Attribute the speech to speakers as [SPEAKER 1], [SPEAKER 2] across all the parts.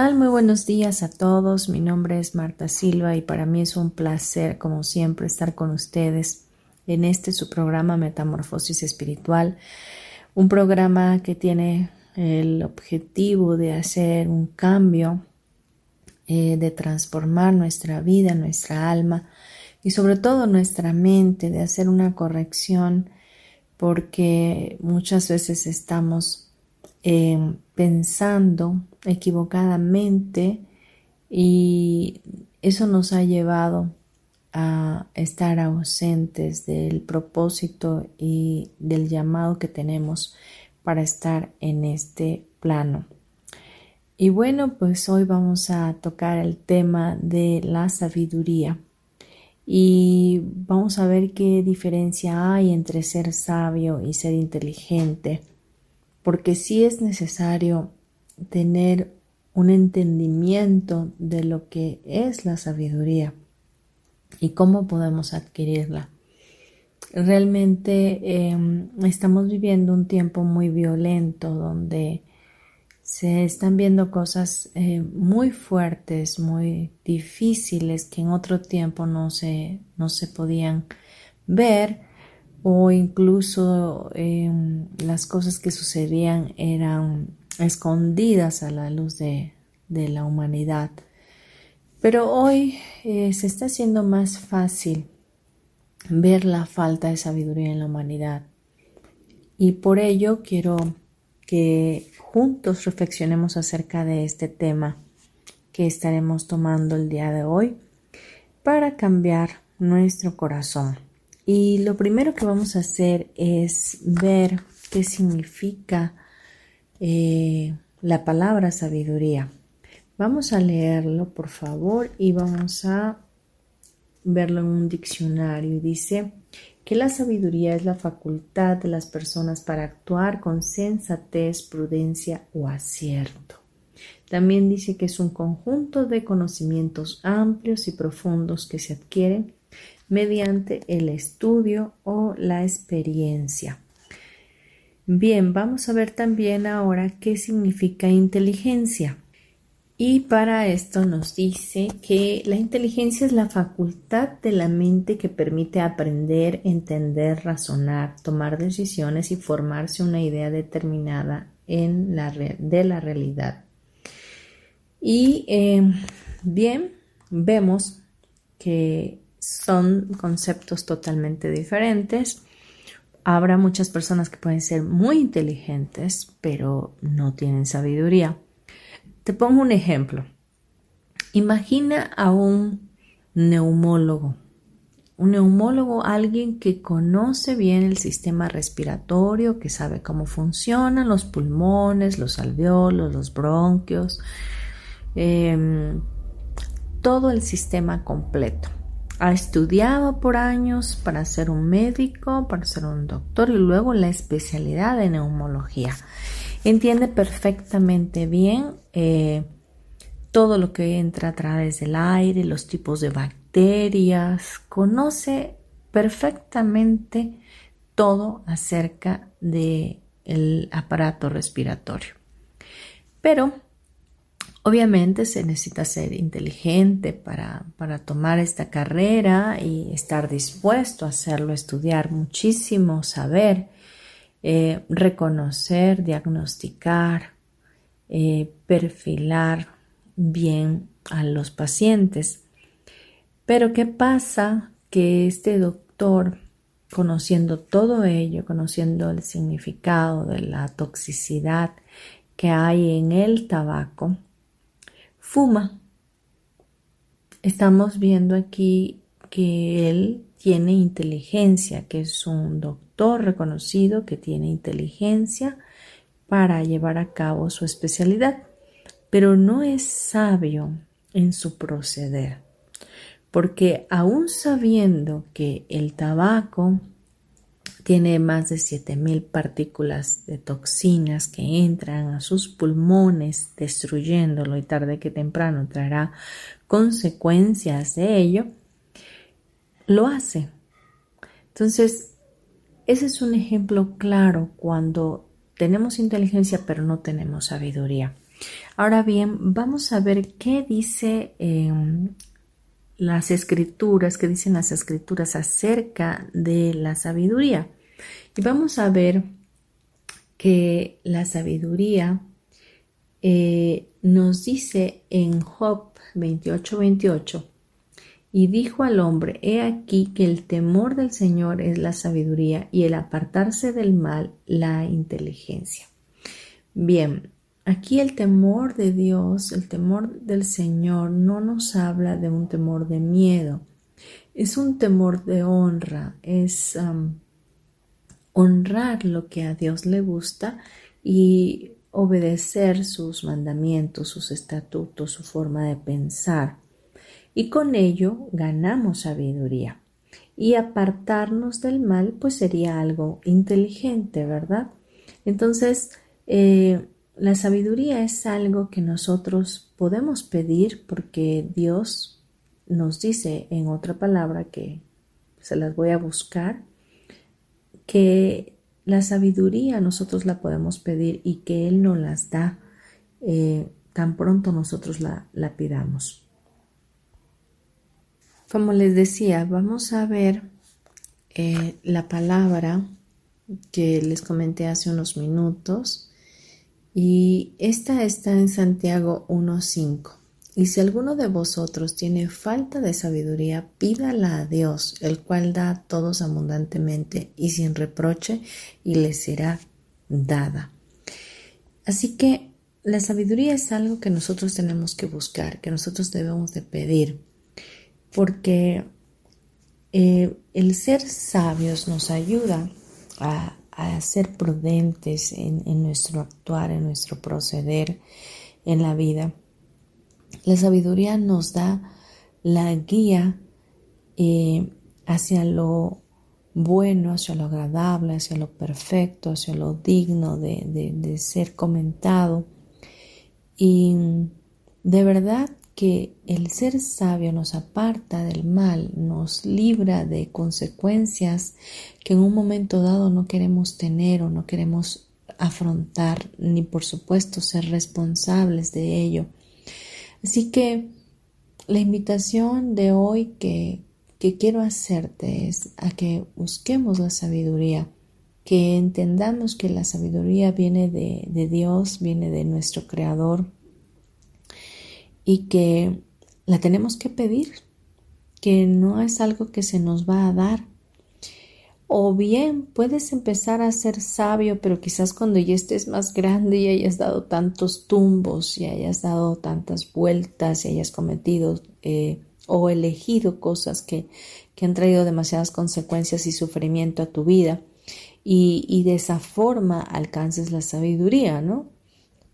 [SPEAKER 1] Muy buenos días a todos. Mi nombre es Marta Silva y para mí es un placer, como siempre, estar con ustedes en este su programa Metamorfosis Espiritual, un programa que tiene el objetivo de hacer un cambio, eh, de transformar nuestra vida, nuestra alma y sobre todo nuestra mente, de hacer una corrección porque muchas veces estamos eh, pensando equivocadamente y eso nos ha llevado a estar ausentes del propósito y del llamado que tenemos para estar en este plano. Y bueno, pues hoy vamos a tocar el tema de la sabiduría y vamos a ver qué diferencia hay entre ser sabio y ser inteligente porque sí es necesario tener un entendimiento de lo que es la sabiduría y cómo podemos adquirirla. Realmente em, estamos viviendo un tiempo muy violento donde se están viendo cosas eh, muy fuertes, muy difíciles que en otro tiempo no se, no se podían ver o incluso em, las cosas que sucedían eran escondidas a la luz de, la humanidad. Pero hoy eh, se está haciendo más fácil ver la falta de sabiduría en la humanidad. Y por ello quiero que juntos reflexionemos acerca de este tema que estaremos tomando el día de hoy para cambiar nuestro corazón. Y lo primero que vamos a hacer es ver qué significa eh, la palabra sabiduría. Vamos a leerlo, por favor, y vamos a verlo en un diccionario. Dice que la sabiduría es la facultad de las personas para actuar con sensatez, prudencia o acierto. También dice que es un conjunto de conocimientos amplios y profundos que se adquieren mediante el estudio o la experiencia. Bien, vamos a ver también ahora qué significa inteligencia. Y para esto nos dice que la inteligencia es la facultad de la mente que permite aprender, entender, razonar, tomar decisiones y formarse una idea determinada en la de la realidad. Y eh, bien, vemos que son conceptos totalmente diferentes. Habrá muchas personas que pueden ser muy inteligentes, pero no tienen sabiduría. Te pongo un ejemplo. Imagina a un neumólogo. Un neumólogo, alguien que conoce bien el sistema respiratorio, que sabe cómo funcionan los pulmones, los alveolos, los bronquios, em, todo el sistema completo ha estudiado por años para ser un médico, para ser un doctor y luego la especialidad de neumología. Entiende perfectamente bien eh, todo lo que entra a través del aire, los tipos de bacterias, conoce perfectamente todo acerca del aparato respiratorio. Pero Obviamente se necesita ser inteligente para, tomar esta carrera y estar dispuesto a hacerlo, estudiar muchísimo, saber, eh, reconocer, diagnosticar, eh, perfilar bien a los pacientes. Pero ¿qué pasa? Que este doctor, conociendo todo ello, conociendo el significado de la toxicidad que hay en el tabaco, fuma. Estamos viendo aquí que él tiene inteligencia, que es un doctor reconocido que tiene inteligencia para llevar a cabo su especialidad, pero no es sabio en su proceder, porque aún sabiendo que el tabaco tiene más de 7000 partículas de toxinas que entran a sus pulmones destruyéndolo y tarde que temprano traerá consecuencias de ello, lo hace. Entonces, ese es un ejemplo claro cuando tenemos inteligencia pero no tenemos sabiduría. Ahora bien, vamos a ver qué dice em, las escrituras, qué dicen las escrituras acerca de la sabiduría. Y vamos a ver que la sabiduría eh, nos dice en Job 28, 28, y dijo al hombre, he aquí que el temor del Señor es la sabiduría y el apartarse del mal la inteligencia. Bien, aquí el temor de Dios, el temor del Señor no nos habla de un temor de miedo, es un temor de honra, es honrar lo que a Dios le gusta y obedecer sus mandamientos, sus estatutos, su forma de pensar y con ello ganamos sabiduría. Y apartarnos del mal pues sería algo inteligente, ¿verdad? Entonces, eh, la sabiduría es algo que nosotros podemos pedir porque Dios nos dice en otra palabra que se las voy a buscar, que la sabiduría nosotros la podemos pedir y que Él nos las da eh, tan pronto nosotros la, la pidamos. Como les decía, vamos a ver eh, la palabra que les comenté hace unos minutos y esta está en Santiago 1.5. Y si alguno de vosotros tiene falta de sabiduría, pídala a Dios, el cual da a todos abundantemente y sin reproche, y le será dada. Así que la sabiduría es algo que nosotros tenemos que buscar, que nosotros debemos de pedir porque eh, el ser sabios nos ayuda a, ser prudentes en, nuestro actuar, en nuestro proceder en la vida. La sabiduría nos da la guía eh, hacia lo bueno, hacia lo agradable, hacia lo perfecto, hacia lo digno de ser comentado. Y de verdad que el ser sabio nos aparta del mal, nos libra de consecuencias que en un momento dado no queremos tener o no queremos afrontar, ni por supuesto ser responsables de ello. Así que la invitación de hoy que, quiero hacerte es a que busquemos la sabiduría, que entendamos que la sabiduría viene de, de Dios, viene de nuestro Creador, y que la tenemos que pedir, que no es algo que se nos va a dar. O bien puedes empezar a ser sabio, pero quizás cuando ya estés más grande y hayas dado tantos tumbos y hayas dado tantas vueltas y hayas cometido eh, o elegido cosas que, que han traído demasiadas consecuencias y sufrimiento a tu vida y, y de esa forma alcances la sabiduría, ¿no?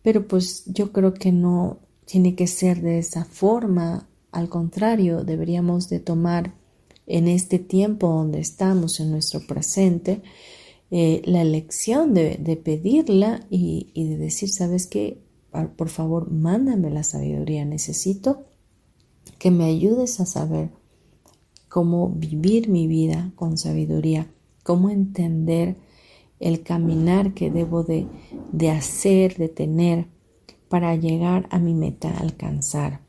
[SPEAKER 1] Pero pues yo creo que no, tiene que ser de esa forma. Al contrario, deberíamos de tomar en este tiempo donde estamos, en nuestro presente, eh, la elección de, pedirla y, de decir, ¿sabes qué? Por favor, mándame la sabiduría. Necesito que me ayudes a saber cómo vivir mi vida con sabiduría, cómo entender el caminar que debo de, de hacer, de tener para llegar a mi meta, alcanzar.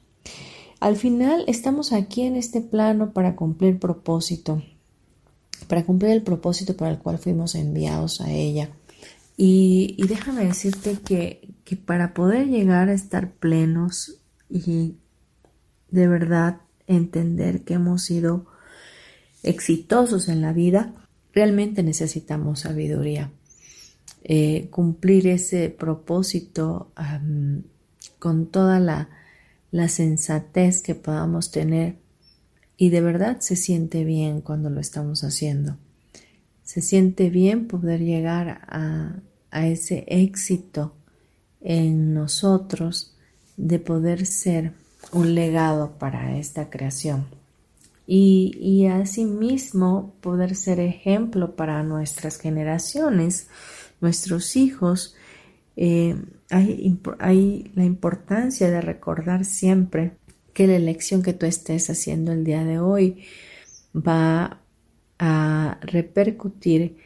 [SPEAKER 1] Al final estamos aquí en este plano para cumplir propósito, para cumplir el propósito para el cual fuimos enviados a ella. Y, déjame decirte que, que, para poder llegar a estar plenos y de verdad entender que hemos sido exitosos en la vida, realmente necesitamos sabiduría. Eh, cumplir ese propósito con toda la, sensatez que podamos tener y de verdad se siente bien cuando lo estamos haciendo. Se siente bien poder llegar a, a ese éxito en nosotros de poder ser un legado para esta creación y, y asimismo poder ser ejemplo para nuestras generaciones, nuestros hijos. Eh, hay, hay la importancia de recordar siempre que la elección que tú estés haciendo el día de hoy va a repercutir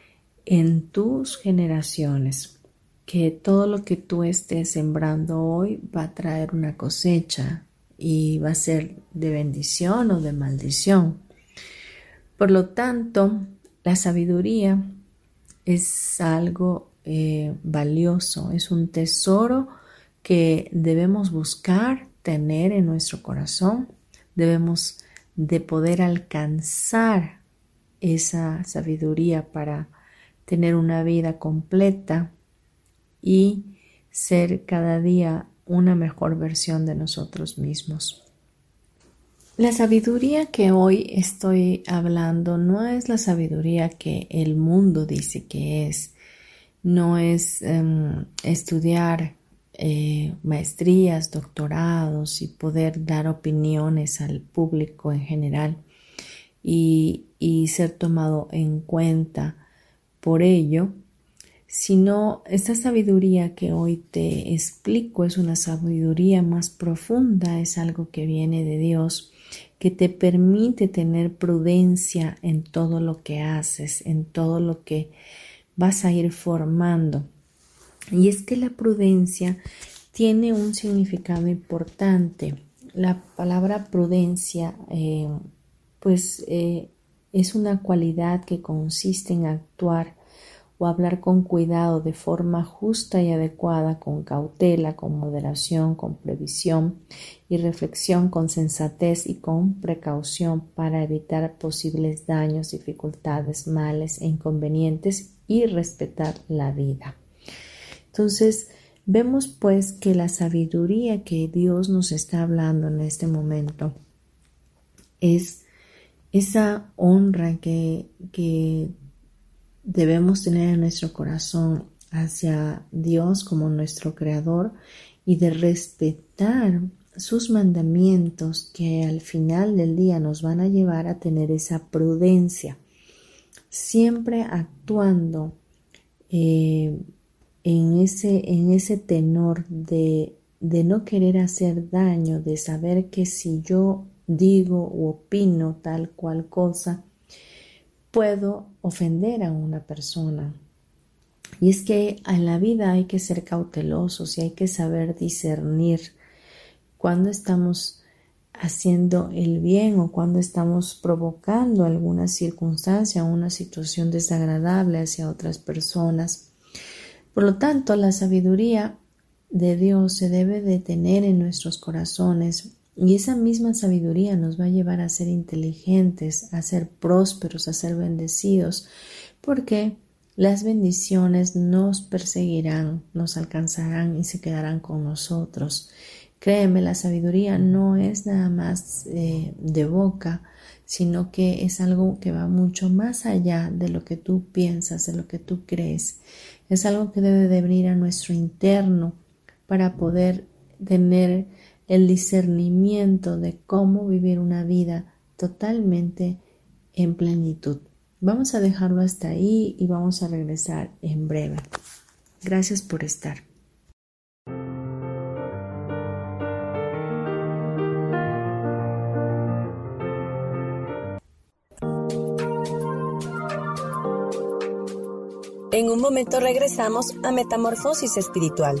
[SPEAKER 1] en tus generaciones, que todo lo que tú estés sembrando hoy va a traer una cosecha y va a ser de bendición o de maldición. Por lo tanto, la sabiduría es algo eh, valioso, es un tesoro que debemos buscar tener en nuestro corazón, debemos de poder alcanzar esa sabiduría para tener una vida completa y ser cada día una mejor versión de nosotros mismos. La sabiduría que hoy estoy hablando no es la sabiduría que el mundo dice que es, no es em, estudiar eh, maestrías, doctorados y poder dar opiniones al público en general y ser tomado en cuenta por ello, sino esta sabiduría que hoy te explico es una sabiduría más profunda, es algo que viene de Dios, que te permite tener prudencia en todo lo que haces, en todo lo que vas a ir formando. Y es que la prudencia tiene un significado importante. La palabra prudencia, eh, pues, eh, es una cualidad que consiste en actuar o hablar con cuidado, de forma justa y adecuada, con cautela, con moderación, con previsión y reflexión, con sensatez y con precaución para evitar posibles daños, dificultades, males e inconvenientes y respetar la vida. Entonces, vemos pues que la sabiduría que Dios nos está hablando en este momento es esa honra que, que debemos tener en nuestro corazón hacia Dios como nuestro creador y de respetar sus mandamientos que al final del día nos van a llevar a tener esa prudencia, siempre actuando eh, en, ese, en ese tenor de, de no querer hacer daño, de saber que si yo digo o opino tal cual cosa, puedo ofender a una persona. Y es que en la vida hay que ser cautelosos y hay que saber discernir cuando estamos haciendo el bien o cuando estamos provocando alguna circunstancia o una situación desagradable hacia otras personas. Por lo tanto, la sabiduría de Dios se debe de tener en nuestros corazones y esa misma sabiduría nos va a llevar a ser inteligentes, a ser prósperos, a ser bendecidos, porque las bendiciones nos perseguirán, nos alcanzarán y se quedarán con nosotros. Créeme, la sabiduría no es nada más eh, de boca, sino que es algo que va mucho más allá de lo que tú piensas, de lo que tú crees. Es algo que debe de venir a nuestro interno para poder tener el discernimiento de cómo vivir una vida totalmente en plenitud. Vamos a dejarlo hasta ahí y vamos a regresar en breve. Gracias por estar.
[SPEAKER 2] En un momento regresamos a Metamorfosis Espiritual.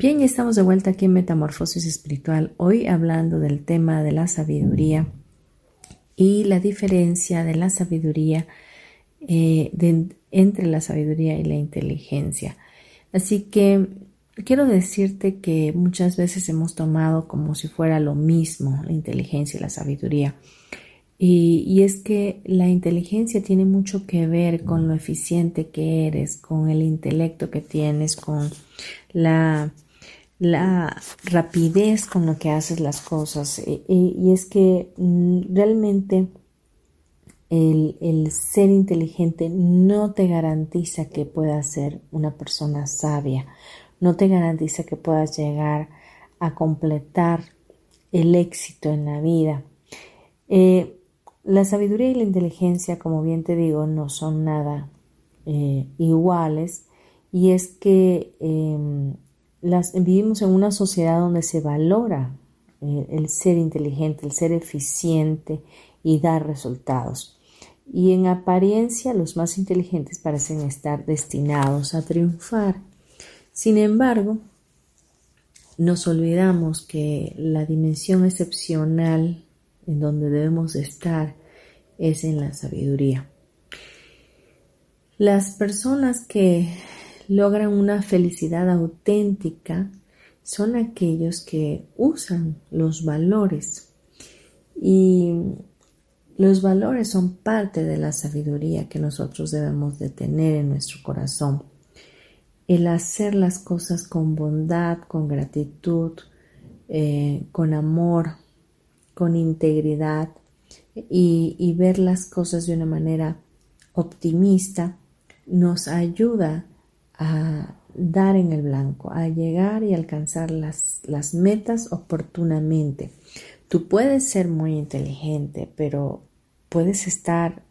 [SPEAKER 1] Bien, estamos de vuelta aquí en Metamorfosis Espiritual, hoy hablando del tema de la sabiduría y la diferencia de la sabiduría eh, entre la sabiduría y la inteligencia. Así que quiero decirte que muchas veces hemos tomado como si fuera lo mismo la inteligencia y la sabiduría. Y, es que la inteligencia tiene mucho que ver con lo eficiente que eres, con el intelecto que tienes, con la, la rapidez con lo que haces las cosas. y es que mm, realmente el, ser inteligente no te garantiza que puedas ser una persona sabia, no te garantiza que puedas llegar a completar el éxito en la vida. Eh, la sabiduría y la inteligencia, como bien te digo, no son nada eh, iguales y es que em, las, vivimos en una sociedad donde se valora eh, el ser inteligente, el ser eficiente y dar resultados y en apariencia los más inteligentes parecen estar destinados a triunfar. Sin embargo, nos olvidamos que la dimensión excepcional en donde debemos estar es en la sabiduría. Las personas que logran una felicidad auténtica son aquellos que usan los valores y los valores son parte de la sabiduría que nosotros debemos de tener en nuestro corazón. El hacer las cosas con bondad, con gratitud, eh, con amor, con integridad y, y ver las cosas de una manera optimista nos ayuda a dar en el blanco, a llegar y alcanzar las, las metas oportunamente. Tú puedes ser muy inteligente, pero puedes estar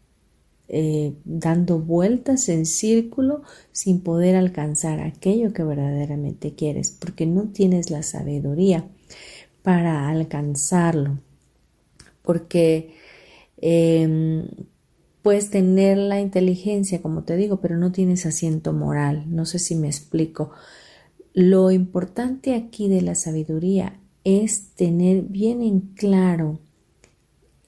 [SPEAKER 1] eh, dando vueltas en círculo sin poder alcanzar aquello que verdaderamente quieres, porque no tienes la sabiduría para alcanzarlo, porque em, puedes tener la inteligencia, como te digo, pero no tienes asiento moral. No sé si me explico. Lo importante aquí de la sabiduría es tener bien en claro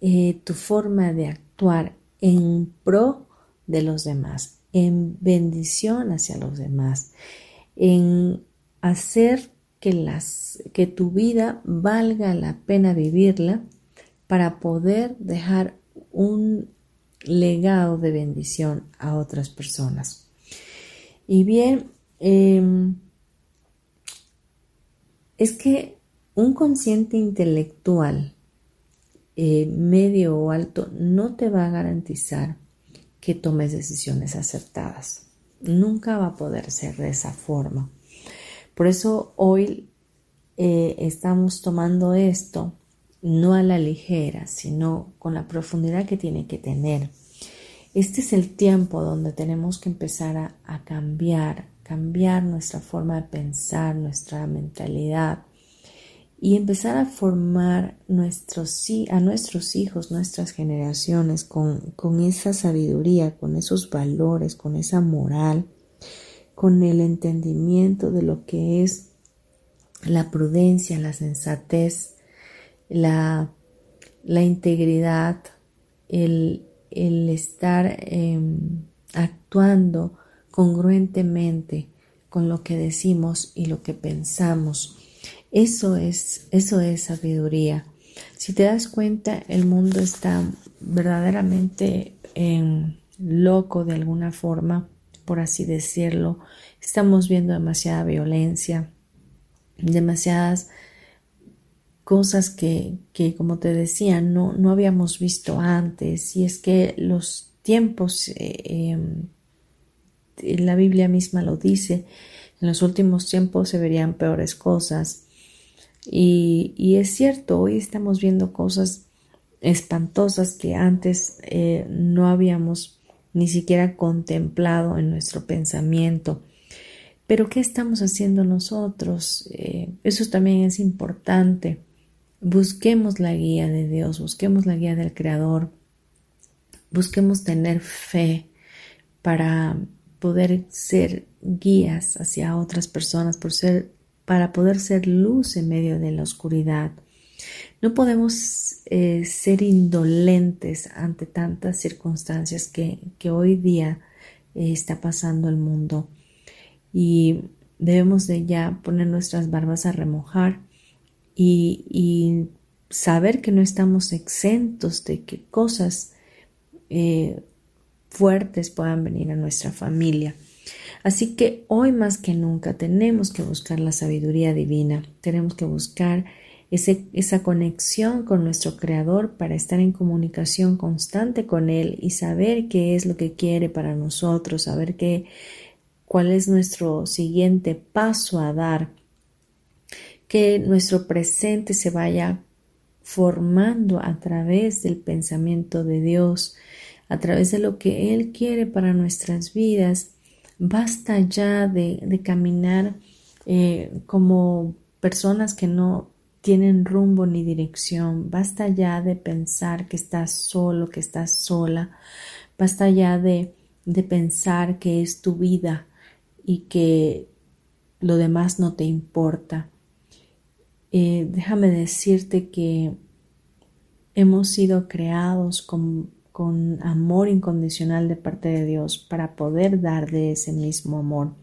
[SPEAKER 1] eh, tu forma de actuar en pro de los demás, en bendición hacia los demás, en hacer que, las, que tu vida valga la pena vivirla para poder dejar un legado de bendición a otras personas. Y bien, em, es que un consciente intelectual eh, medio o alto no te va a garantizar que tomes decisiones acertadas. Nunca va a poder ser de esa forma. Por eso hoy eh, estamos tomando esto no a la ligera, sino con la profundidad que tiene que tener. Este es el tiempo donde tenemos que empezar a, cambiar, cambiar nuestra forma de pensar, nuestra mentalidad, y empezar a formar a nuestros hijos, nuestras generaciones con esa sabiduría, con esos valores, con esa moral, con el entendimiento de lo que es la prudencia, la sensatez, la, la integridad, el, el estar em, actuando congruentemente con lo que decimos y lo que pensamos eso es, eso es sabiduría. Si te das cuenta, el mundo está verdaderamente en loco de alguna forma, por así decirlo. Estamos viendo demasiada violencia, demasiadas cosas que, que como te decía, no, no habíamos visto antes. Y es que los tiempos, eh, em, la Biblia misma lo dice, en los últimos tiempos se verían peores cosas. Y, es cierto, hoy estamos viendo cosas espantosas que antes eh, no habíamos ni siquiera contemplado en nuestro pensamiento. Pero ¿qué estamos haciendo nosotros? Eh, eso también es importante. Busquemos la guía de Dios, busquemos la guía del Creador, busquemos tener fe para poder ser guías hacia otras personas, por ser para poder ser luz en medio de la oscuridad. No podemos eh, ser indolentes ante tantas circunstancias que, hoy día eh, está pasando el mundo y debemos de ya poner nuestras barbas a remojar y, saber que no estamos exentos de que cosas eh, fuertes puedan venir a nuestra familia. Así que hoy más que nunca tenemos que buscar la sabiduría divina, tenemos que buscar esa conexión con nuestro Creador para estar en comunicación constante con Él y saber qué es lo que quiere para nosotros, saber qué, cuál es nuestro siguiente paso a dar, que nuestro presente se vaya formando a través del pensamiento de Dios, a través de lo que Él quiere para nuestras vidas Basta ya de, caminar eh, como personas que no tienen rumbo ni dirección. Basta ya de pensar que estás solo, que estás sola. Basta ya de, de pensar que es tu vida y que lo demás no te importa. Eh, déjame decirte que hemos sido creados con amor incondicional de parte de Dios para poder dar de ese mismo amor.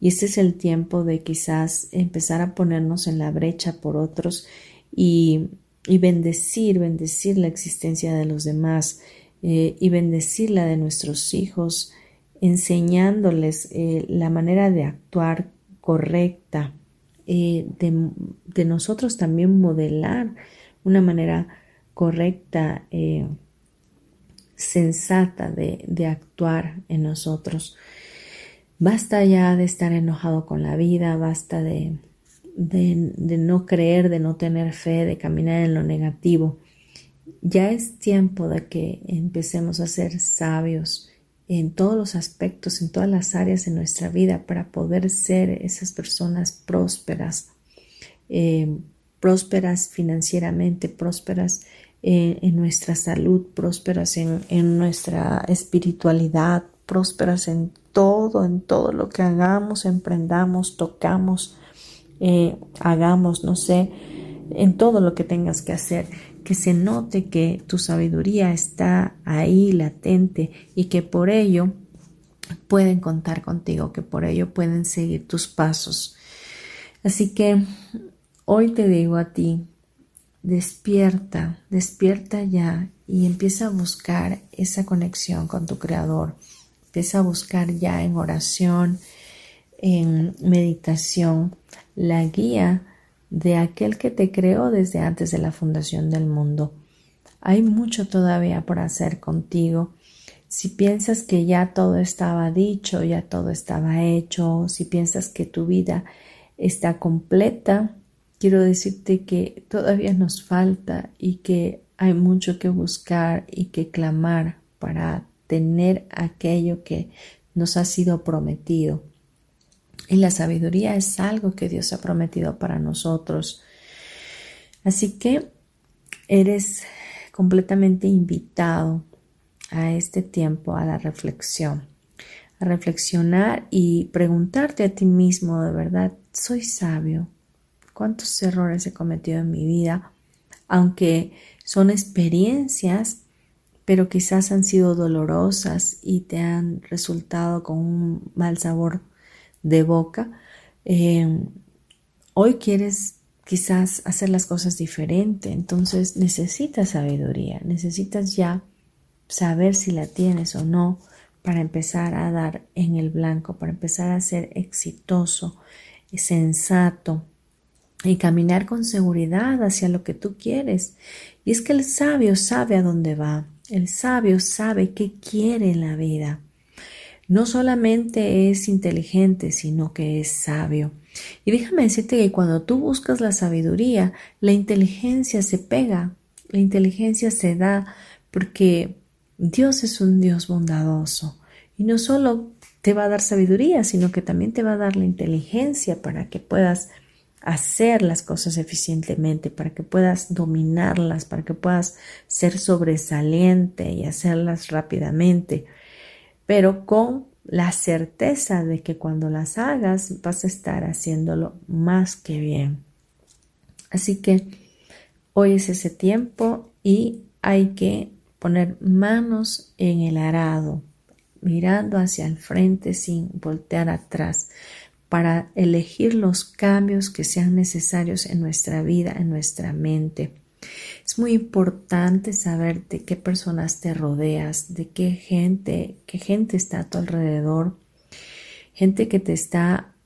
[SPEAKER 1] Y este es el tiempo de quizás empezar a ponernos en la brecha por otros y, bendecir, bendecir la existencia de los demás eh, y bendecir la de nuestros hijos, enseñándoles eh, la manera de actuar correcta, eh, de, de, nosotros también modelar una manera correcta sensata de, actuar en nosotros. Basta ya de estar enojado con la vida, basta de, de, no creer, de no tener fe, de caminar en lo negativo. Ya es tiempo de que empecemos a ser sabios en todos los aspectos, en todas las áreas de nuestra vida para poder ser esas personas prósperas, eh, prósperas financieramente, prósperas en nuestra salud, prósperas en, nuestra espiritualidad, prósperas en todo, en todo lo que hagamos, emprendamos, tocamos, eh, hagamos, no sé, en todo lo que tengas que hacer, que se note que tu sabiduría está ahí latente y que por ello pueden contar contigo, que por ello pueden seguir tus pasos. Así que hoy te digo a ti, despierta, despierta ya y empieza a buscar esa conexión con tu Creador. Empieza a buscar ya en oración, en meditación, la guía de aquel que te creó desde antes de la fundación del mundo. Hay mucho todavía por hacer contigo. Si piensas que ya todo estaba dicho, ya todo estaba hecho, si piensas que tu vida está completa, quiero decirte que todavía nos falta y que hay mucho que buscar y que clamar para tener aquello que nos ha sido prometido. Y la sabiduría es algo que Dios ha prometido para nosotros. Así que eres completamente invitado a este tiempo, a la reflexión, a reflexionar y preguntarte a ti mismo, de verdad, ¿soy sabio? ¿Cuántos errores he cometido en mi vida? Aunque son experiencias, pero quizás han sido dolorosas y te han resultado con un mal sabor de boca, eh, hoy quieres quizás hacer las cosas diferente, entonces necesitas sabiduría, necesitas ya saber si la tienes o no para empezar a dar en el blanco, para empezar a ser exitoso, sensato y caminar con seguridad hacia lo que tú quieres. Y es que el sabio sabe a dónde va, el sabio sabe qué quiere en la vida no solamente es inteligente, sino que es sabio. Y déjame decirte que cuando tú buscas la sabiduría, la inteligencia se pega, la inteligencia se da, porque Dios es un Dios bondadoso. Y no solo te va a dar sabiduría, sino que también te va a dar la inteligencia para que puedas hacer las cosas eficientemente, para que puedas dominarlas, para que puedas ser sobresaliente y hacerlas rápidamente pero con la certeza de que cuando las hagas vas a estar haciéndolo más que bien. Así que hoy es ese tiempo y hay que poner manos en el arado, mirando hacia el frente sin voltear atrás, para elegir los cambios que sean necesarios en nuestra vida, en nuestra mente. Es muy importante saber de qué personas te rodeas, de qué gente, qué gente está a tu alrededor, gente que te está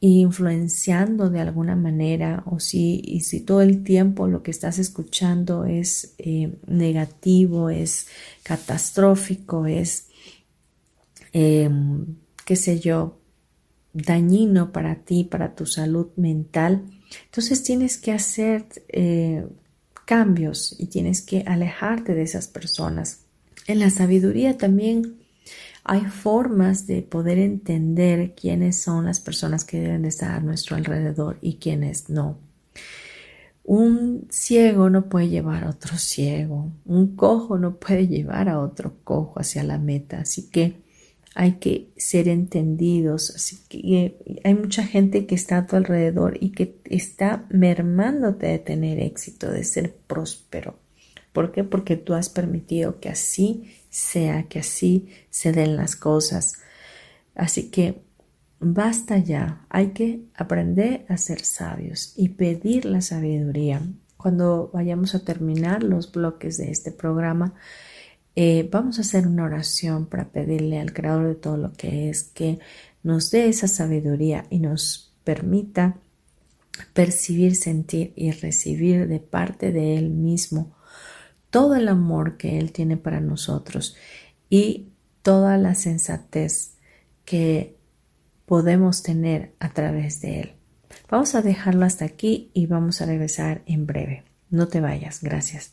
[SPEAKER 1] influenciando de alguna manera o si, y si todo el tiempo lo que estás escuchando es eh, negativo, es catastrófico, es, em, qué sé yo, dañino para ti, para tu salud mental, entonces tienes que hacer eh, cambios y tienes que alejarte de esas personas. En la sabiduría también hay formas de poder entender quiénes son las personas que deben de estar a nuestro alrededor y quiénes no. Un ciego no puede llevar a otro ciego, un cojo no puede llevar a otro cojo hacia la meta, así que hay que ser entendidos. Así que eh, hay mucha gente que está a tu alrededor y que está mermándote de tener éxito, de ser próspero. ¿Por qué? Porque tú has permitido que así sea, que así se den las cosas. Así que basta ya, hay que aprender a ser sabios y pedir la sabiduría. Cuando vayamos a terminar los bloques de este programa, eh, vamos a hacer una oración para pedirle al Creador de todo lo que es que nos dé esa sabiduría y nos permita percibir, sentir y recibir de parte de Él mismo todo el amor que Él tiene para nosotros y toda la sensatez que podemos tener a través de Él. Vamos a dejarlo hasta aquí y vamos a regresar en breve. No te vayas, gracias.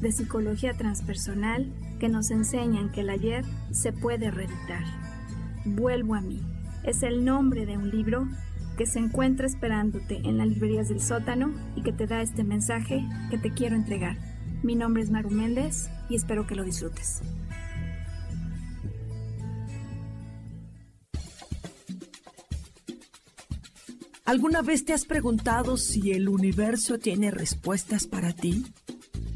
[SPEAKER 3] de psicología transpersonal que nos enseñan que el ayer se puede reeditar. Vuelvo a mí. Es el nombre de un libro que se encuentra esperándote en las librerías del sótano y que te da este mensaje que te quiero entregar. Mi nombre es Maru Méndez y espero que lo disfrutes.
[SPEAKER 4] ¿Alguna vez te has preguntado si el universo tiene respuestas para ti?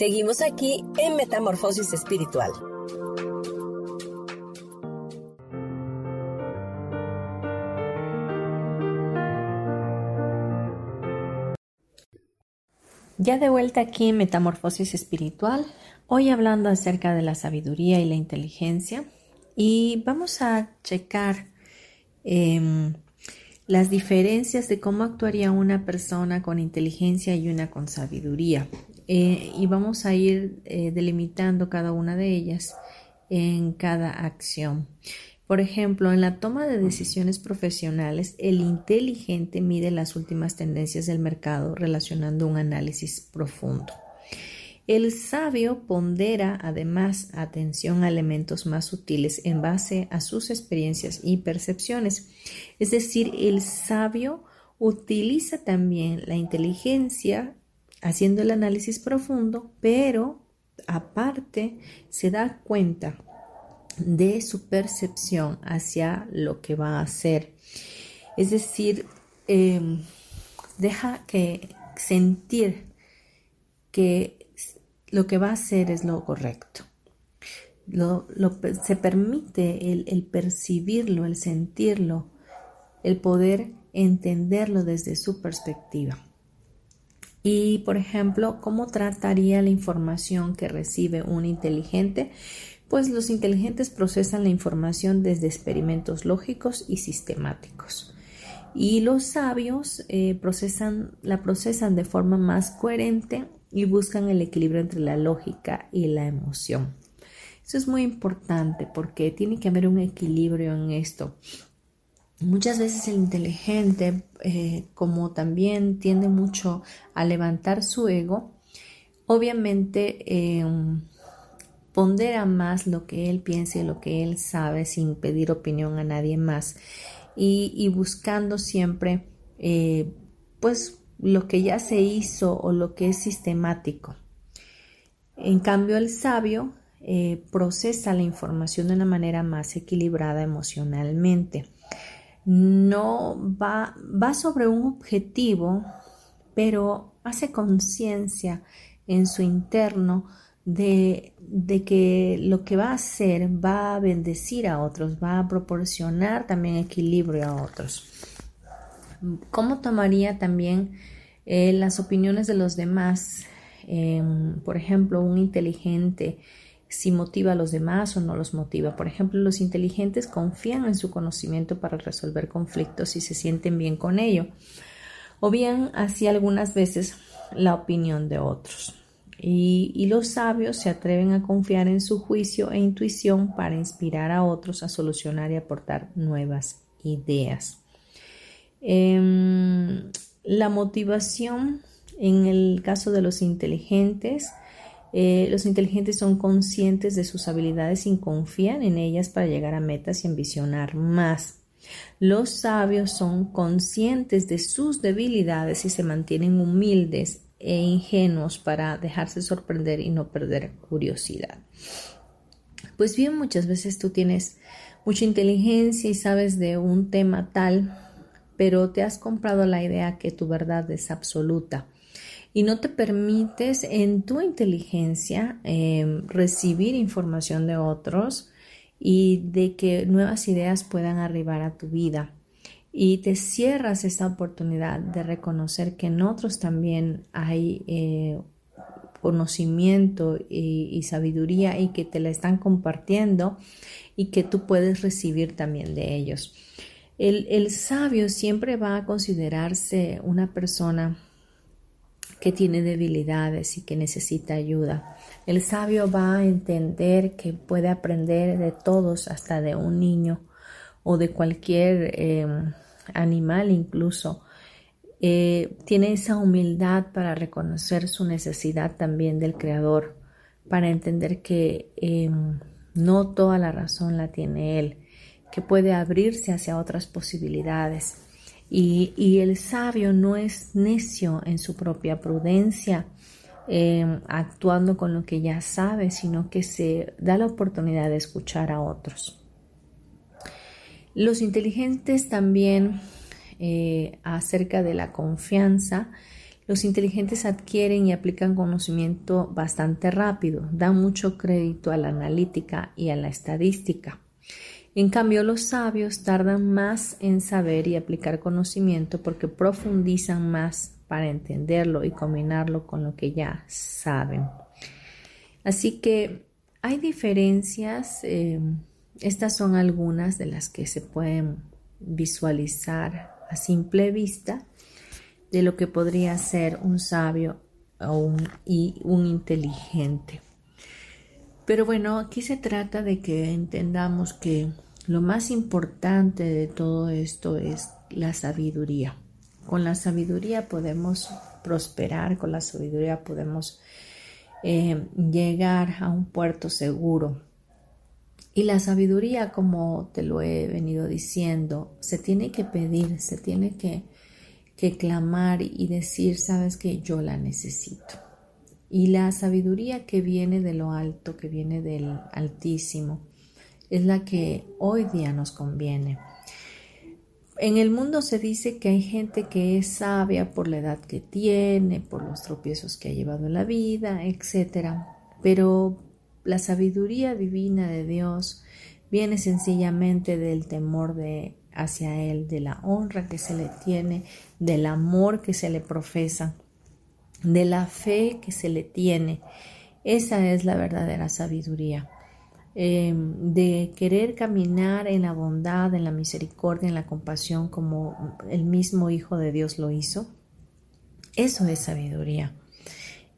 [SPEAKER 2] Seguimos aquí en Metamorfosis Espiritual.
[SPEAKER 1] Ya de vuelta aquí en Metamorfosis Espiritual, hoy hablando acerca de la sabiduría y la inteligencia y vamos a checar em, las diferencias de cómo actuaría una persona con inteligencia y una con sabiduría. Eh, y vamos a ir eh, delimitando cada una de ellas en cada acción. Por ejemplo, en la toma de decisiones profesionales, el inteligente mide las últimas tendencias del mercado relacionando un análisis profundo. El sabio pondera además atención a elementos más sutiles en base a sus experiencias y percepciones. Es decir, el sabio utiliza también la inteligencia haciendo el análisis profundo, pero aparte se da cuenta de su percepción hacia lo que va a hacer. Es decir, em, deja que sentir que lo que va a hacer es lo correcto. se permite el percibirlo, el sentirlo, el poder entenderlo desde su perspectiva. Y, por ejemplo, ¿cómo trataría la información que recibe un inteligente? pues los inteligentes procesan la información desde experimentos lógicos y sistemáticos. Y los sabios eh, procesan, la procesan de forma más coherente y buscan el equilibrio entre la lógica y la emoción. Eso es muy importante porque tiene que haber un equilibrio en esto. Muchas veces el inteligente, eh, como también tiende mucho a levantar su ego, obviamente eh, pondera más lo que él piensa y lo que él sabe sin pedir opinión a nadie más y, buscando siempre eh, pues lo que ya se hizo o lo que es sistemático. En cambio el sabio procesa la información de una manera más equilibrada emocionalmente. No va, va sobre un objetivo, pero hace conciencia en su interno de, de, que lo que va a hacer va a bendecir a otros, va a proporcionar también equilibrio a otros. ¿Cómo tomaría también eh, las opiniones de los demás? Em, por ejemplo, un inteligente, si motiva a los demás o no los motiva. Por ejemplo, los inteligentes confían en su conocimiento para resolver conflictos y se sienten bien con ello. O bien, así algunas veces la opinión de otros. Y, los sabios se atreven a confiar en su juicio e intuición para inspirar a otros a solucionar y aportar nuevas ideas. Em, la motivación, en el caso de los inteligentes, eh, los inteligentes son conscientes de sus habilidades y confían en ellas para llegar a metas y ambicionar más. Los sabios son conscientes de sus debilidades y se mantienen humildes e ingenuos para dejarse sorprender y no perder curiosidad. Pues bien, muchas veces tú tienes mucha inteligencia y sabes de un tema tal pero te has comprado la idea que tu verdad es absoluta y no te permites en tu inteligencia em, recibir información de otros y de que nuevas ideas puedan arribar a tu vida. Y te cierras esta oportunidad de reconocer que en otros también hay eh, conocimiento y, y, sabiduría y que te la están compartiendo y que tú puedes recibir también de ellos. El, sabio siempre va a considerarse una persona que tiene debilidades y que necesita ayuda. El sabio va a entender que puede aprender de todos, hasta de un niño o de cualquier em, animal incluso. Eh, tiene esa humildad para reconocer su necesidad también del Creador, para entender que em, no toda la razón la tiene Él que puede abrirse hacia otras posibilidades. Y, el sabio no es necio en su propia prudencia, eh, actuando con lo que ya sabe, sino que se da la oportunidad de escuchar a otros. Los inteligentes también eh, acerca de la confianza, los inteligentes adquieren y aplican conocimiento bastante rápido, dan mucho crédito a la analítica y a la estadística. En cambio, los sabios tardan más en saber y aplicar conocimiento porque profundizan más para entenderlo y combinarlo con lo que ya saben. Así que hay diferencias, em, estas son algunas de las que se pueden visualizar a simple vista de lo que podría ser un sabio y un inteligente. Pero bueno, aquí se trata de que entendamos que lo más importante de todo esto es la sabiduría. Con la sabiduría podemos prosperar, con la sabiduría podemos eh, llegar a un puerto seguro. Y la sabiduría, como te lo he venido diciendo, se tiene que pedir, se tiene que, que clamar y decir, sabes que yo la necesito. Y la sabiduría que viene de lo alto, que viene del Altísimo, es la que hoy día nos conviene. En el mundo se dice que hay gente que es sabia por la edad que tiene, por los tropiezos que ha llevado en la vida, etc. Pero la sabiduría divina de Dios viene sencillamente del temor de hacia Él, de la honra que se le tiene, del amor que se le profesa de la fe que se le tiene. Esa es la verdadera sabiduría. Em, de querer caminar en la bondad, en la misericordia, en la compasión como el mismo Hijo de Dios lo hizo. Eso es sabiduría.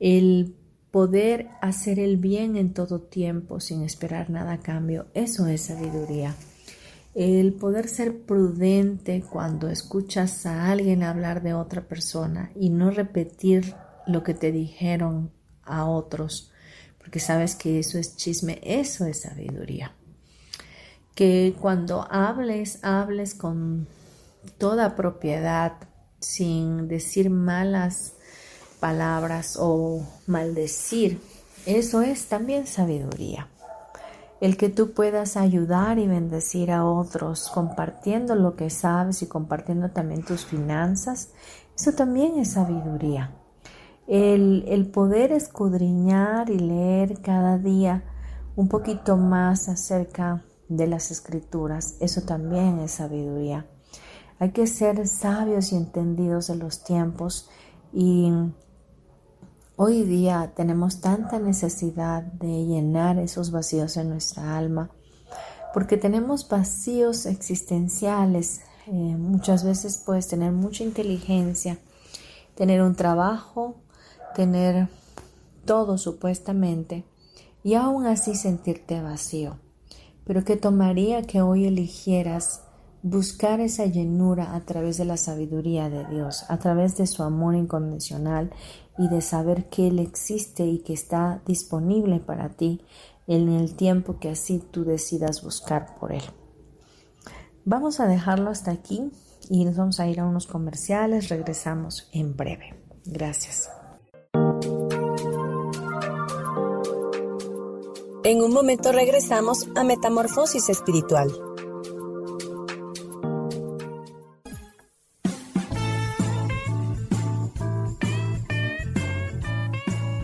[SPEAKER 1] El poder hacer el bien en todo tiempo sin esperar nada a cambio, eso es sabiduría. El poder ser prudente cuando escuchas a alguien hablar de otra persona y no repetir lo que te dijeron a otros, porque sabes que eso es chisme, eso es sabiduría. Que cuando hables, hables con toda propiedad, sin decir malas palabras o maldecir. Eso es también sabiduría. el que tú puedas ayudar y bendecir a otros compartiendo lo que sabes y compartiendo también tus finanzas, eso también es sabiduría. El, el poder escudriñar y leer cada día un poquito más acerca de las escrituras, eso también es sabiduría. Hay que ser sabios y entendidos de los tiempos y Hoy día tenemos tanta necesidad de llenar esos vacíos en nuestra alma, porque tenemos vacíos existenciales. Eh, muchas veces puedes tener mucha inteligencia, tener un trabajo, tener todo supuestamente, y aún así sentirte vacío. Pero ¿qué tomaría que hoy eligieras buscar esa llenura a través de la sabiduría de Dios, a través de su amor incondicional y de saber que Él existe y que está disponible para ti en el tiempo que así tú decidas buscar por Él. Vamos a dejarlo hasta aquí y nos vamos a ir a unos comerciales. Regresamos en breve. Gracias.
[SPEAKER 2] En un momento regresamos a Metamorfosis Espiritual.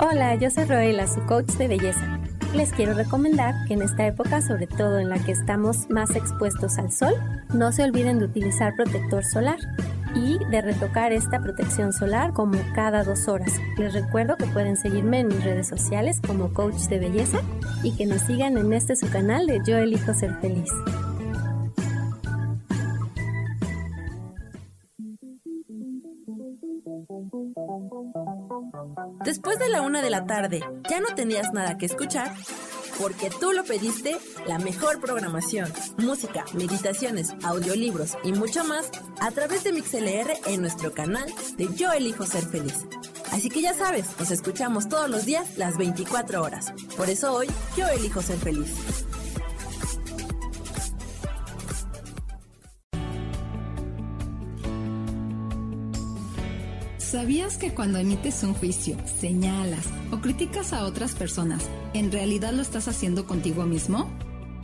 [SPEAKER 5] Hola, yo soy Roela, su coach de belleza. Les quiero recomendar que en esta época, sobre todo en la que estamos más expuestos al sol, no se olviden de utilizar protector solar y de retocar esta protección solar como cada dos horas. Les recuerdo que pueden seguirme en mis redes sociales como coach de belleza y que nos sigan en este su canal de Yo elijo ser feliz.
[SPEAKER 6] Después de la una de la tarde, ¿ya no tenías nada que escuchar? Porque tú lo pediste, la mejor programación, música, meditaciones, audiolibros y mucho más a través de MixLR en nuestro canal de Yo Elijo Ser Feliz. Así que ya sabes, nos escuchamos todos los días las 24 horas. Por eso hoy yo elijo ser feliz.
[SPEAKER 7] ¿Sabías que cuando emites un juicio, señalas o criticas a otras personas, en realidad lo estás haciendo contigo mismo?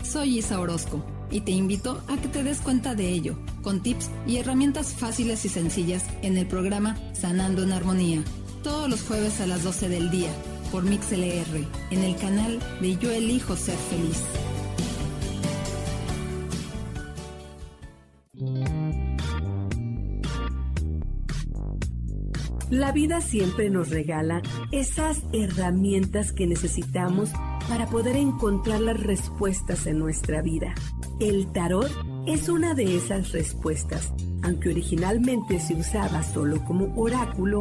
[SPEAKER 7] Soy Isa Orozco y te invito a que te des cuenta de ello, con tips y herramientas fáciles y sencillas en el programa Sanando en Armonía, todos los jueves a las 12 del día, por MixLR, en el canal de Yo Elijo Ser Feliz.
[SPEAKER 8] La vida siempre nos regala esas herramientas que necesitamos para poder encontrar las respuestas en nuestra vida. El tarot es una de esas respuestas. Aunque originalmente se usaba solo como oráculo,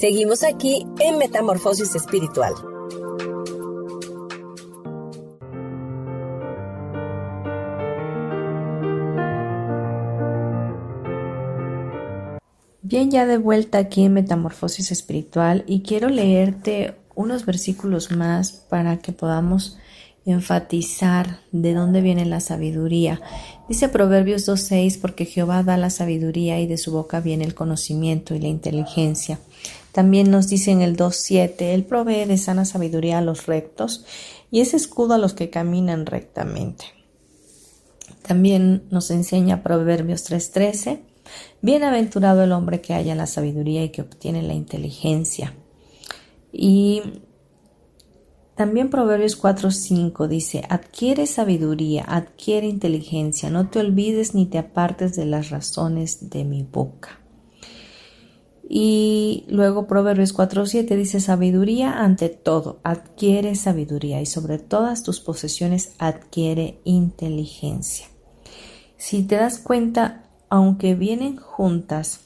[SPEAKER 2] Seguimos aquí en Metamorfosis Espiritual.
[SPEAKER 1] Bien, ya de vuelta aquí en Metamorfosis Espiritual y quiero leerte unos versículos más para que podamos enfatizar de dónde viene la sabiduría. Dice Proverbios 2.6, porque Jehová da la sabiduría y de su boca viene el conocimiento y la inteligencia. También nos dice en el 2.7, Él provee de sana sabiduría a los rectos y es escudo a los que caminan rectamente. También nos enseña Proverbios 3.13, Bienaventurado el hombre que haya la sabiduría y que obtiene la inteligencia. Y también Proverbios 4:5 dice, adquiere sabiduría, adquiere inteligencia, no te olvides ni te apartes de las razones de mi boca. Y luego Proverbios 4:7 dice, sabiduría ante todo, adquiere sabiduría y sobre todas tus posesiones adquiere inteligencia. Si te das cuenta, aunque vienen juntas,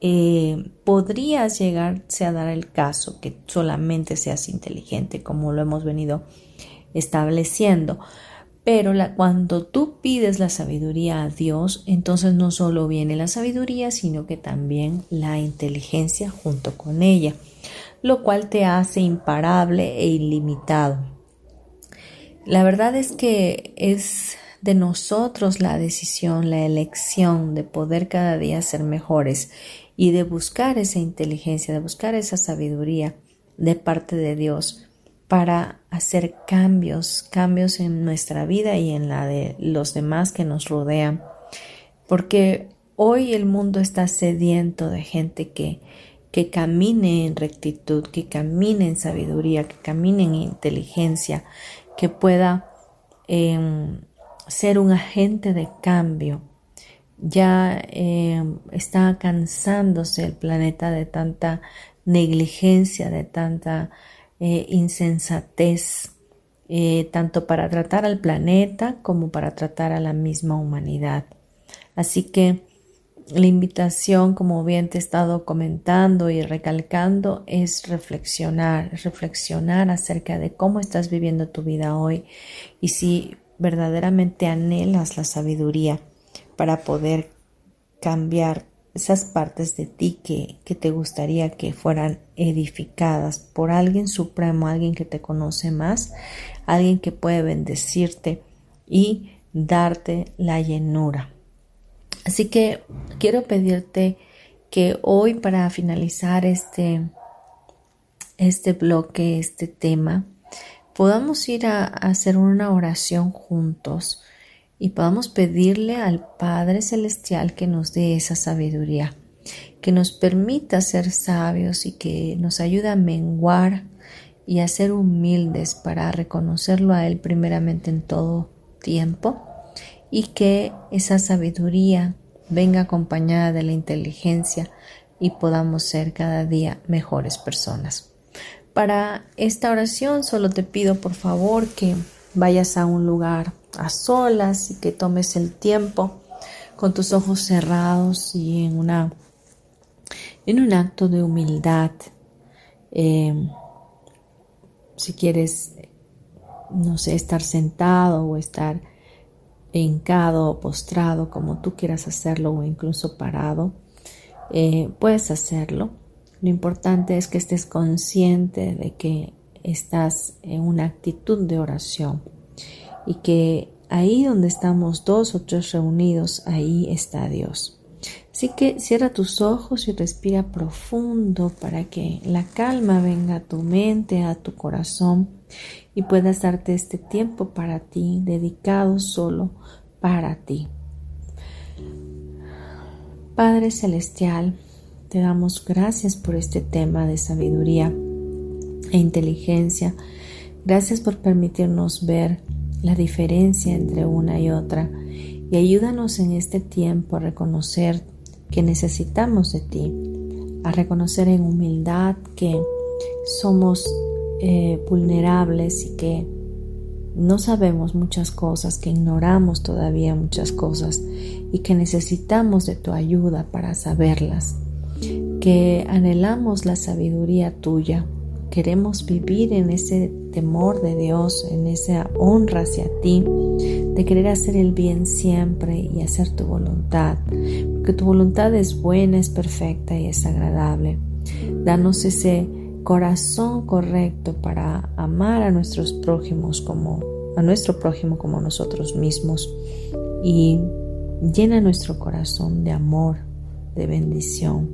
[SPEAKER 1] eh, podrías llegarse a dar el caso que solamente seas inteligente, como lo hemos venido estableciendo. Pero cuando tú pides la sabiduría a Dios, entonces no solo viene la sabiduría, sino que también la inteligencia junto con ella, lo cual te hace imparable e ilimitado. La verdad es que es de nosotros la decisión, la elección de poder cada día ser mejores y de buscar esa inteligencia, de buscar esa sabiduría de parte de Dios para hacer cambios, cambios en nuestra vida y en la de los demás que nos rodean. Porque hoy el mundo está sediento de gente que, que camine en rectitud, que camine en sabiduría, que camine en inteligencia, que pueda em, ser un agente de cambio ya eh, está cansándose el planeta de tanta negligencia, de tanta eh, insensatez, eh, tanto para tratar al planeta como para tratar a la misma humanidad. Así que la invitación, como bien te he estado comentando y recalcando, es reflexionar, reflexionar acerca de cómo estás viviendo tu vida hoy y si verdaderamente anhelas la sabiduría para poder cambiar esas partes de ti que, que, te gustaría que fueran edificadas por alguien supremo, alguien que te conoce más, alguien que puede bendecirte y darte la llenura. Así que quiero pedirte que hoy para finalizar este, este bloque, este tema, podamos ir a hacer una oración juntos y podamos pedirle al Padre Celestial que nos dé esa sabiduría, que nos permita ser sabios y que nos ayude a menguar y a ser humildes para reconocerlo a Él primeramente en todo tiempo y que esa sabiduría venga acompañada de la inteligencia y podamos ser cada día mejores personas. Para esta oración solo te pido por favor que vayas a un lugar a solas y que tomes el tiempo con tus ojos cerrados y en una en un acto de humildad. Em, si quieres no sé estar sentado o estar hincado o postrado como tú quieras hacerlo o incluso parado eh, puedes hacerlo. Lo importante es que estés consciente de que estás en una actitud de oración y que ahí donde estamos dos o tres reunidos, ahí está Dios. Así que cierra tus ojos y respira profundo para que la calma venga a tu mente, a tu corazón y puedas darte este tiempo para ti, dedicado solo para ti. Padre Celestial, te damos gracias por este tema de sabiduría e inteligencia. Gracias por permitirnos ver la diferencia entre una y otra y ayúdanos en este tiempo a reconocer que necesitamos de ti, a reconocer en humildad que somos eh, vulnerables y que no sabemos muchas cosas, que ignoramos todavía muchas cosas y que necesitamos de tu ayuda para saberlas, que anhelamos la sabiduría tuya queremos vivir en ese temor de Dios, en esa honra hacia ti, de querer hacer el bien siempre y hacer tu voluntad, porque tu voluntad es buena, es perfecta y es agradable. Danos ese corazón correcto para amar a nuestros prójimos como a nuestro prójimo como nosotros mismos y llena nuestro corazón de amor, de bendición,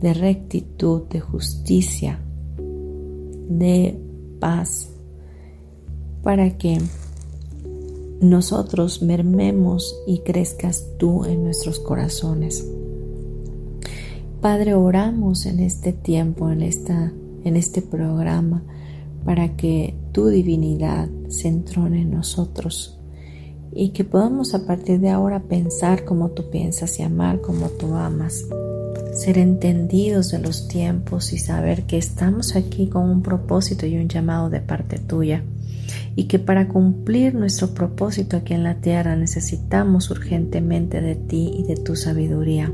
[SPEAKER 1] de rectitud, de justicia, de paz para que nosotros mermemos y crezcas tú en nuestros corazones. Padre, oramos en este tiempo, en, esta, en este programa, para que tu divinidad se entrone en nosotros y que podamos a partir de ahora pensar como tú piensas y amar como tú amas, ser entendidos de los tiempos y saber que estamos aquí con un propósito y un llamado de parte tuya y que para cumplir nuestro propósito aquí en la tierra necesitamos urgentemente de ti y de tu sabiduría.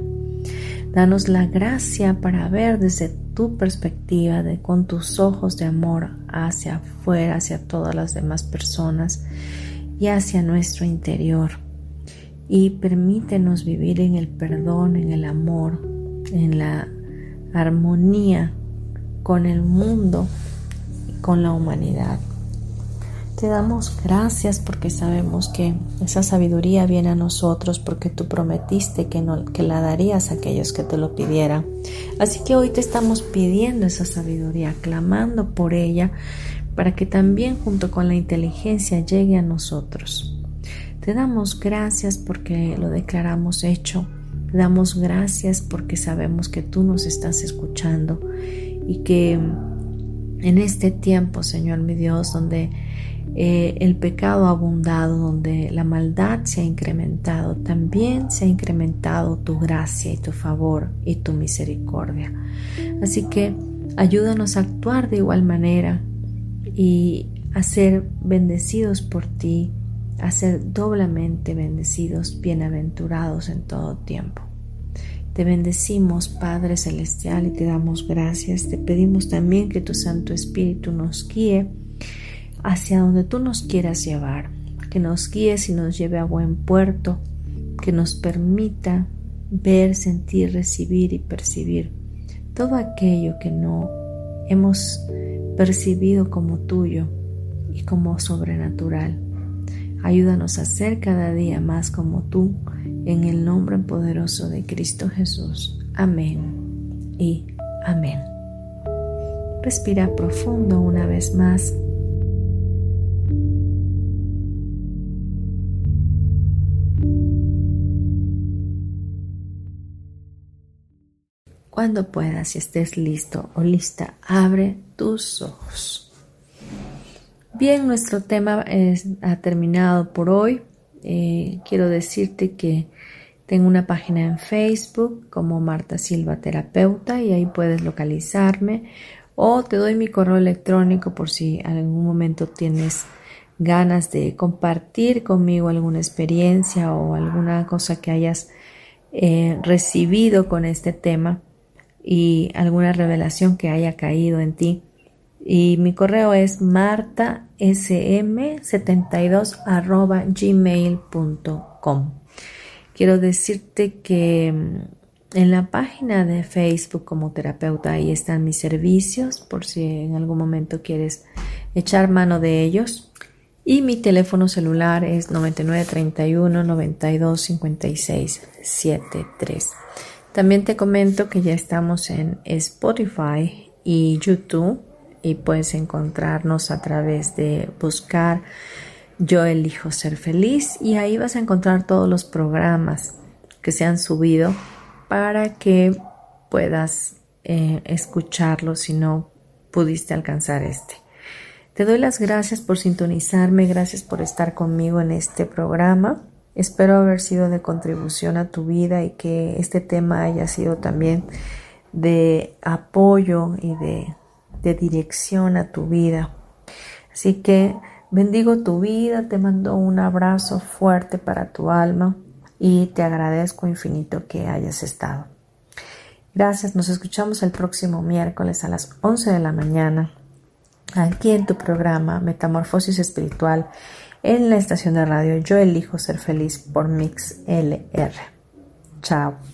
[SPEAKER 1] Danos la gracia para ver desde tu perspectiva, de, con tus ojos de amor hacia afuera, hacia todas las demás personas y hacia nuestro interior. Y permítenos vivir en el perdón, en el amor, en la armonía con el mundo y con la humanidad. Te damos gracias porque sabemos que esa sabiduría viene a nosotros porque tú prometiste que, no, que la darías a aquellos que te lo pidieran. Así que hoy te estamos pidiendo esa sabiduría, clamando por ella para que también junto con la inteligencia llegue a nosotros. Te damos gracias porque lo declaramos hecho. Damos gracias porque sabemos que tú nos estás escuchando y que en este tiempo, Señor mi Dios, donde eh, el pecado ha abundado, donde la maldad se ha incrementado, también se ha incrementado tu gracia y tu favor y tu misericordia. Así que ayúdanos a actuar de igual manera y a ser bendecidos por ti, a ser doblemente bendecidos, bienaventurados en todo tiempo. Te bendecimos, Padre Celestial, y te damos gracias. Te pedimos también que tu Santo Espíritu nos guíe hacia donde tú nos quieras llevar, que nos guíes y nos lleve a buen puerto, que nos permita ver, sentir, recibir y percibir todo aquello que no hemos percibido como tuyo y como sobrenatural. Ayúdanos a ser cada día más como tú, en el nombre poderoso de Cristo Jesús. Amén y amén. Respira profundo una vez más Cuando puedas y estés listo o lista, abre tus ojos. Bien, nuestro tema ha terminado por hoy. Eh, quiero decirte que tengo una página en Facebook como Marta Silva Terapeuta y ahí puedes localizarme o te doy mi correo electrónico por si en algún momento tienes ganas de compartir conmigo alguna experiencia o alguna cosa que hayas eh, recibido con este tema y alguna revelación que haya caído en ti. Y mi correo es martasm72 arroba gmail.com. Quiero decirte que mm, en la página de Facebook como terapeuta ahí están mis servicios por si en algún momento quieres echar mano de ellos. Y mi teléfono celular es 9931 92 56 73. También te comento que ya estamos en Spotify y YouTube y puedes encontrarnos a través de buscar Yo elijo ser feliz y ahí vas a encontrar todos los programas que se han subido para que puedas eh, escucharlos si no pudiste alcanzar este. Te doy las gracias por sintonizarme, gracias por estar conmigo en este programa. Espero haber sido de contribución a tu vida y que este tema haya sido también de apoyo y de, dirección a tu vida. Así que bendigo tu vida, te mando un abrazo fuerte para tu alma y te agradezco infinito que hayas estado. Gracias, nos escuchamos el próximo miércoles a las 11 de la mañana aquí en tu programa Metamorfosis Espiritual en la estación de radio Yo elijo ser feliz por Mix LR. Chao.